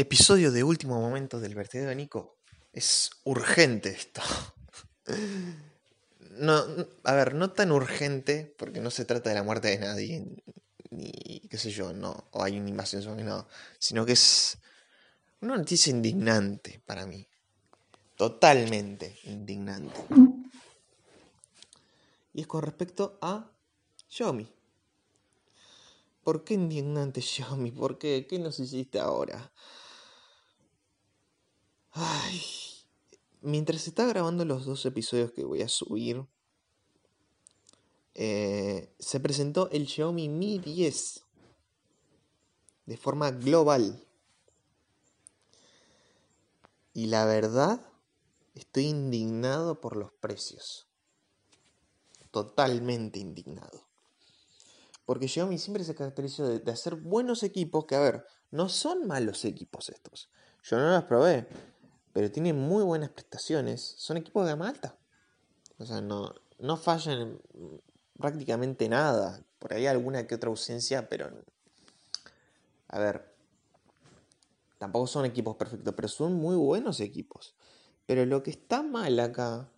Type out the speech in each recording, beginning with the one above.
Episodio de último momento del vertedero de Nico. Es urgente esto. No, a ver, no tan urgente porque no se trata de la muerte de nadie, ni qué sé yo, no, o hay una invasión no, sino que es una noticia indignante para mí. Totalmente indignante. Y es con respecto a Xiaomi. ¿Por qué indignante Xiaomi? ¿Por qué? ¿Qué nos hiciste ahora? Ay, mientras está grabando los dos episodios que voy a subir, eh, se presentó el Xiaomi Mi 10 de forma global. Y la verdad, estoy indignado por los precios. Totalmente indignado. Porque Xiaomi siempre se caracterizó de, de hacer buenos equipos que, a ver, no son malos equipos estos. Yo no los probé, pero tienen muy buenas prestaciones. Son equipos de gama alta. O sea, no, no fallan en prácticamente nada. Por ahí alguna que otra ausencia, pero... A ver, tampoco son equipos perfectos, pero son muy buenos equipos. Pero lo que está mal acá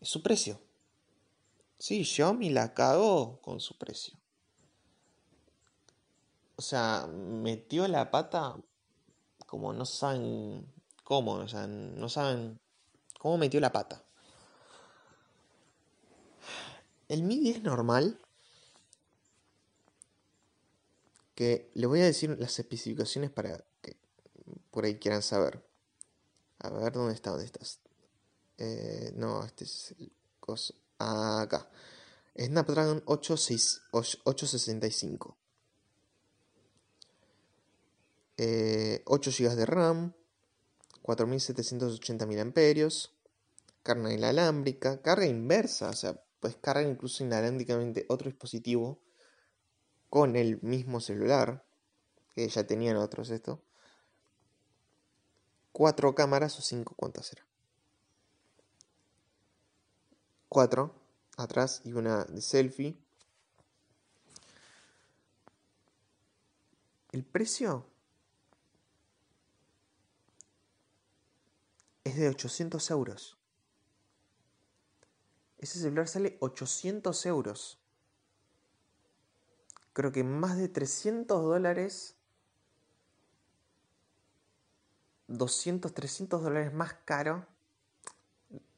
es su precio. Sí, Xiaomi la cagó con su precio. O sea, metió la pata como no saben cómo, o sea, no saben cómo metió la pata. El MIDI es normal. Que le voy a decir las especificaciones para que por ahí quieran saber. A ver, ¿dónde está? ¿Dónde estás? Eh, no, este es el cosa. acá. Snapdragon 865. Eh, 8 GB de RAM. 4780 mAh. Carga inalámbrica. Carga inversa. O sea, puedes cargar incluso inalámbricamente otro dispositivo con el mismo celular. Que ya tenían otros esto cuatro cámaras o cinco, ¿cuántas eran? Cuatro atrás y una de selfie. El precio de 800 euros. Ese celular sale 800 euros. Creo que más de 300 dólares 200, 300 dólares más caro,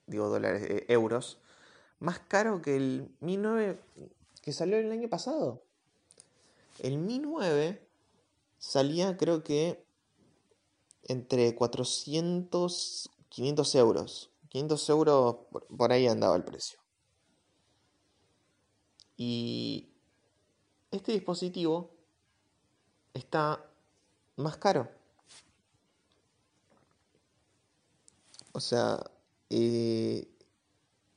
digo dólares, eh, euros, más caro que el Mi 9 que salió el año pasado. El Mi 9 salía creo que entre 400, 500 euros. 500 euros por ahí andaba el precio. Y este dispositivo está más caro. O sea, eh,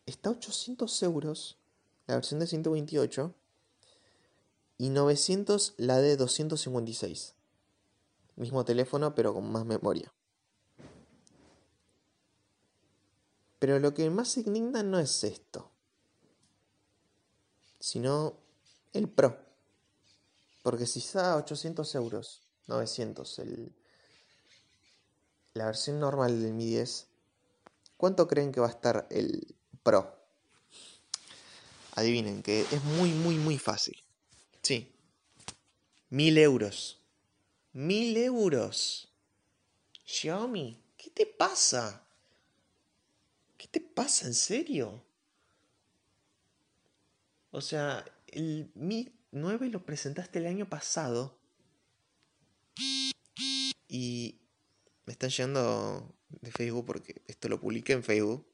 está 800 euros la versión de 128 y 900 la de 256. Mismo teléfono pero con más memoria. Pero lo que más indigna no es esto, sino el Pro. Porque si está a 800 euros, 900, el, la versión normal del Mi 10 ¿Cuánto creen que va a estar el Pro? Adivinen, que es muy, muy, muy fácil. Sí. Mil euros. Mil euros. Xiaomi, ¿qué te pasa? ¿Qué te pasa en serio? O sea, el Mi 9 lo presentaste el año pasado. Y me están llegando de Facebook porque esto lo publiqué en Facebook.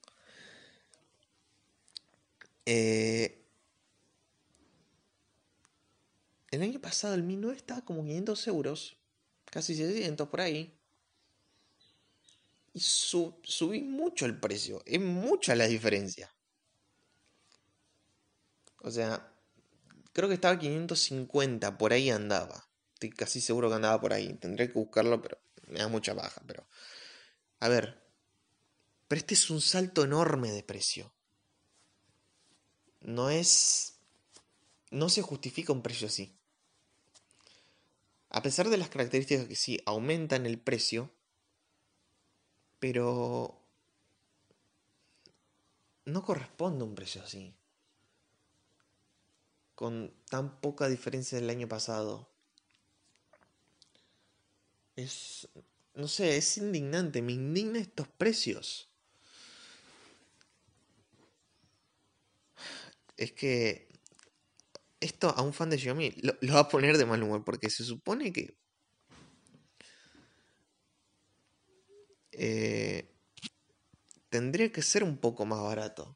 Eh, el año pasado el Mi 9 estaba como 500 euros, casi 600 por ahí. Y subí mucho el precio, es mucha la diferencia. O sea, creo que estaba 550, por ahí andaba. Estoy casi seguro que andaba por ahí. Tendré que buscarlo, pero me da mucha baja. Pero a ver, pero este es un salto enorme de precio. No es... No se justifica un precio así. A pesar de las características que sí aumentan el precio, pero no corresponde un precio así. Con tan poca diferencia del año pasado. Es, no sé, es indignante, me indigna estos precios. Es que esto a un fan de Xiaomi lo, lo, va a poner de mal humor porque se supone que eh, tendría que ser un poco más barato.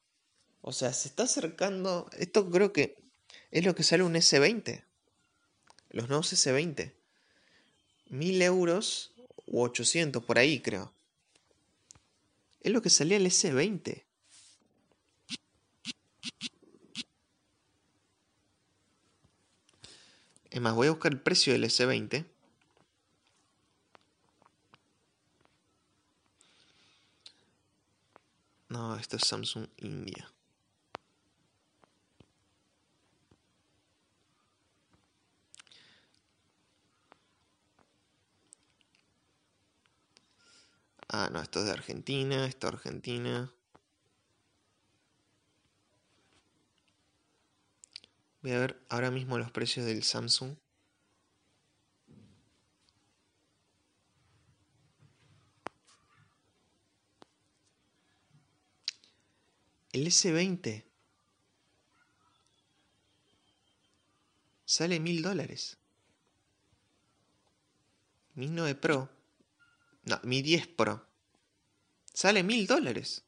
O sea, se está acercando. Esto creo que es lo que sale un S20. Los nuevos S20. 1000 euros u 800, por ahí creo. Es lo que salía el S20. Es más, voy a buscar el precio del S20. No, esto es Samsung India. Ah, no, esto es de Argentina, esto es Argentina. Voy a ver ahora mismo los precios del Samsung. El S20 sale mil dólares. Mi 9 Pro, no, mi 10 Pro, sale mil dólares.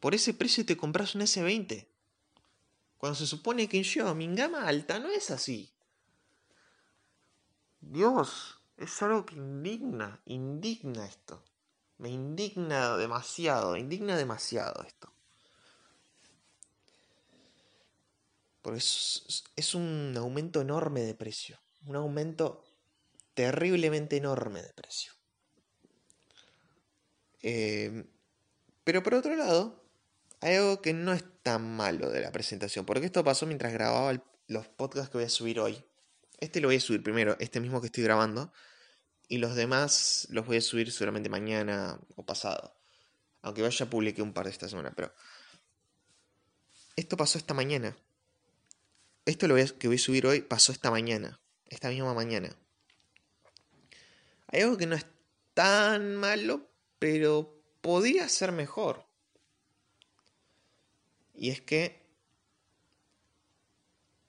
Por ese precio te compras un S20. Cuando se supone que yo, mi gama alta no es así. Dios, es algo que indigna, indigna esto. Me indigna demasiado, me indigna demasiado esto. Porque es, es, un aumento enorme de precio. Un aumento terriblemente enorme de precio. Eh, pero por otro lado, hay algo que no es tan malo de la presentación. Porque esto pasó mientras grababa los podcasts que voy a subir hoy. Este lo voy a subir primero, este mismo que estoy grabando. Y los demás los voy a subir seguramente mañana o pasado. Aunque vaya publiqué un par de esta semana. Pero. Esto pasó esta mañana. Esto lo que voy a subir hoy pasó esta mañana. Esta misma mañana. Hay algo que no es tan malo, pero podría ser mejor. Y es que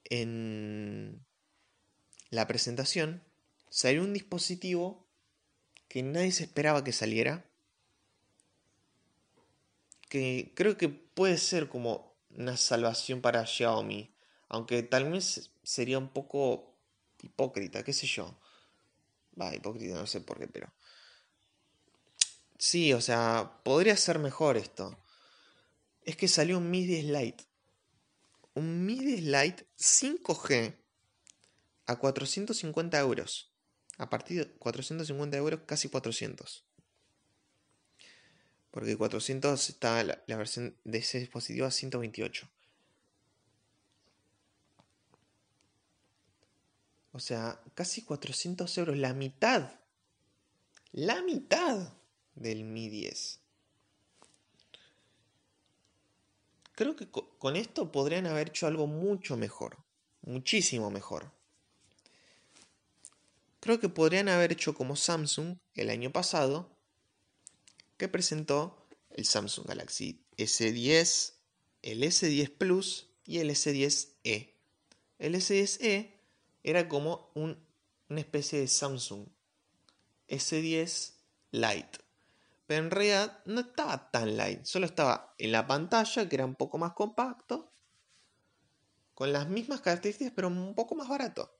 en la presentación salió un dispositivo que nadie se esperaba que saliera. Que creo que puede ser como una salvación para Xiaomi. Aunque tal vez sería un poco hipócrita, qué sé yo. Va, hipócrita, no sé por qué, pero... Sí, o sea, podría ser mejor esto es que salió un Mi 10 Lite. Un Mi 10 Lite 5G a 450 euros. A partir de 450 euros, casi 400. Porque 400 está la, versión de ese dispositivo a 128. O sea, casi 400 euros. La mitad. La mitad del Mi 10. Creo que con esto podrían haber hecho algo mucho mejor, muchísimo mejor. Creo que podrían haber hecho como Samsung el año pasado, que presentó el Samsung Galaxy S10, el S10 Plus y el S10e. El S10e era como un, una especie de Samsung S10 Lite pero en realidad no estaba tan light, solo estaba en la pantalla, que era un poco más compacto, con las mismas características, pero un poco más barato.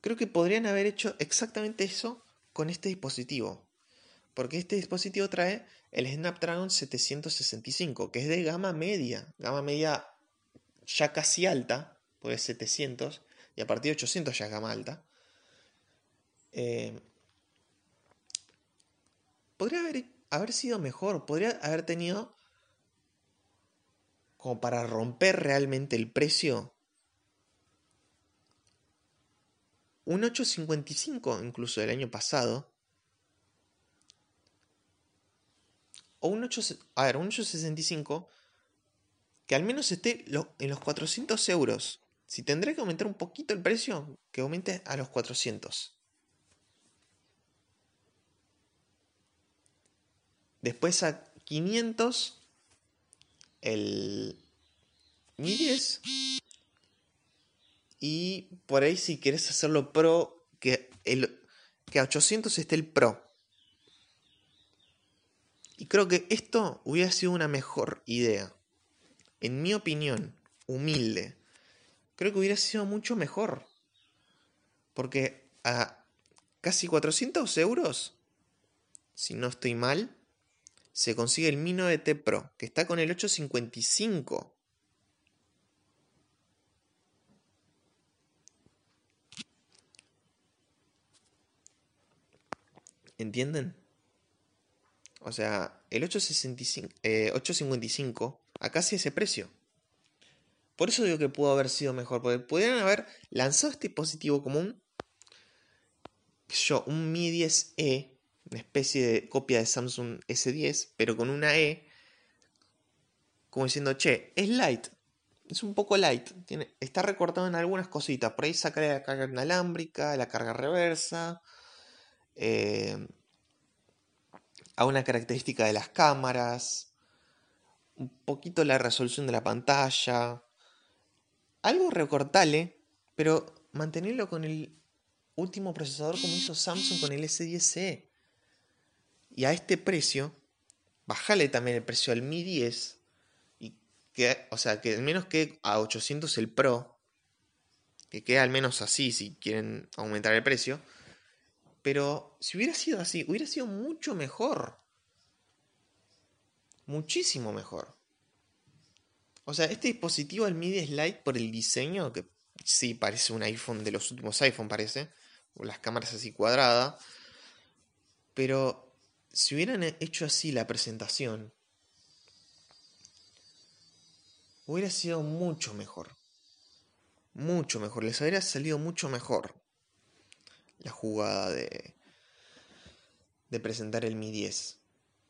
Creo que podrían haber hecho exactamente eso con este dispositivo, porque este dispositivo trae el Snapdragon 765, que es de gama media, gama media ya casi alta, pues 700, y a partir de 800 ya es gama alta. Eh, podría haber, haber sido mejor, podría haber tenido como para romper realmente el precio un 855 incluso del año pasado. O un 8, a ver, un 865 que al menos esté en los 400 euros. Si tendré que aumentar un poquito el precio, que aumente a los 400. Después a 500 el Mi 10. Y por ahí si quieres hacerlo pro, que, el, que a 800 esté el pro. Y creo que esto hubiera sido una mejor idea. En mi opinión, humilde. Creo que hubiera sido mucho mejor. Porque a casi 400 euros, si no estoy mal, se consigue el Mi 9T Pro, que está con el 855. ¿Entienden? O sea, el 865, 855 a casi ese precio. Por eso digo que pudo haber sido mejor, porque pudieran haber lanzado este dispositivo como un, yo, un Mi 10E una especie de copia de Samsung S10, pero con una E, como diciendo, che, es light, es un poco light, tiene, está recortado en algunas cositas, por ahí saca la carga inalámbrica, la carga reversa, eh, a una característica de las cámaras, un poquito la resolución de la pantalla, algo recortale, pero mantenerlo con el último procesador como hizo Samsung con el S10e. Y a este precio, bajale también el precio al Mi 10. Y que, o sea, que al menos que a 800 el Pro. Que quede al menos así si quieren aumentar el precio. Pero si hubiera sido así, hubiera sido mucho mejor. Muchísimo mejor. O sea, este dispositivo, el Mi 10 Lite, por el diseño, que sí parece un iPhone de los últimos iPhone, parece. Las cámaras así cuadradas. Pero si hubieran hecho así la presentación, hubiera sido mucho mejor. Mucho mejor. Les habría salido mucho mejor la jugada de, de presentar el Mi 10.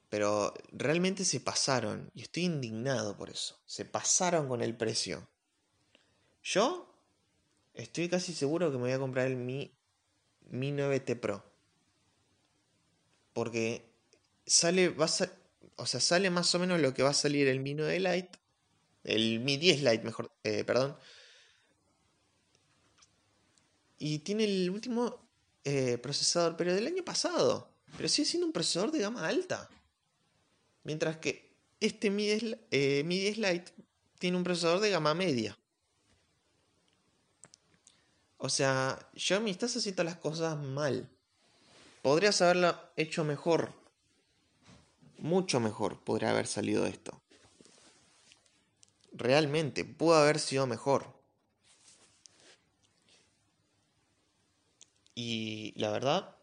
Pero realmente se pasaron. Y estoy indignado por eso. Se pasaron con el precio. Yo estoy casi seguro que me voy a comprar el Mi, Mi 9T Pro. Porque sale, va o sea, sale más o menos lo que va a salir el Mi 9 Lite, el Mi 10 Lite, mejor, eh, perdón. Y tiene el último eh, procesador, pero del año pasado. Pero sigue siendo un procesador de gama alta. Mientras que este Mi 10, eh, Mi 10 Lite tiene un procesador de gama media. O sea, Xiaomi estás haciendo las cosas mal. Podrías haberlo hecho mejor mucho mejor podría haber salido esto. Realmente, pudo haber sido mejor. Y la verdad,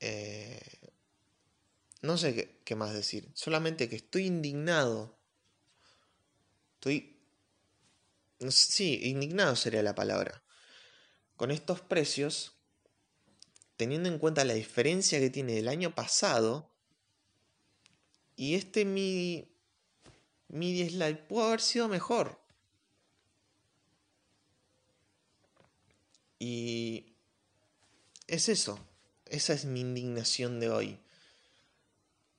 eh, no sé qué, más decir. Solamente que estoy indignado. Estoy... Sí, indignado sería la palabra. Con estos precios, teniendo en cuenta la diferencia que tiene del año pasado, y este Mi, Mi 10 Lite pudo haber sido mejor. Y es eso. Esa es mi indignación de hoy.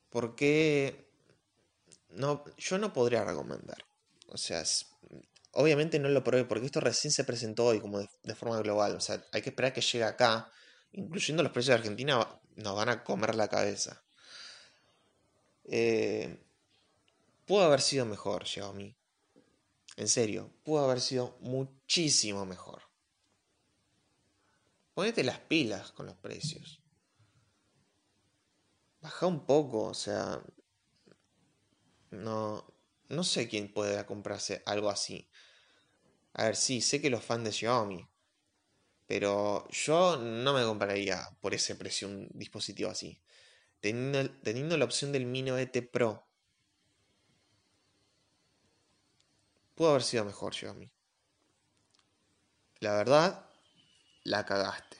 Porque no, yo no podría recomendar. O sea, obviamente no lo probé porque esto recién se presentó hoy como de, forma global. O sea, hay que esperar que llegue acá. Incluyendo los precios de Argentina, nos van a comer la cabeza. Eh, pudo haber sido mejor Xiaomi. En serio, pudo haber sido muchísimo mejor. Ponete las pilas con los precios. Baja un poco, o sea. No. No sé quién puede comprarse algo así. A ver, sí, sé que los fans de Xiaomi. Pero yo no me compraría por ese precio un dispositivo así teniendo, la opción del Mi 9T Pro. Pudo haber sido mejor Xiaomi. La verdad, la cagaste.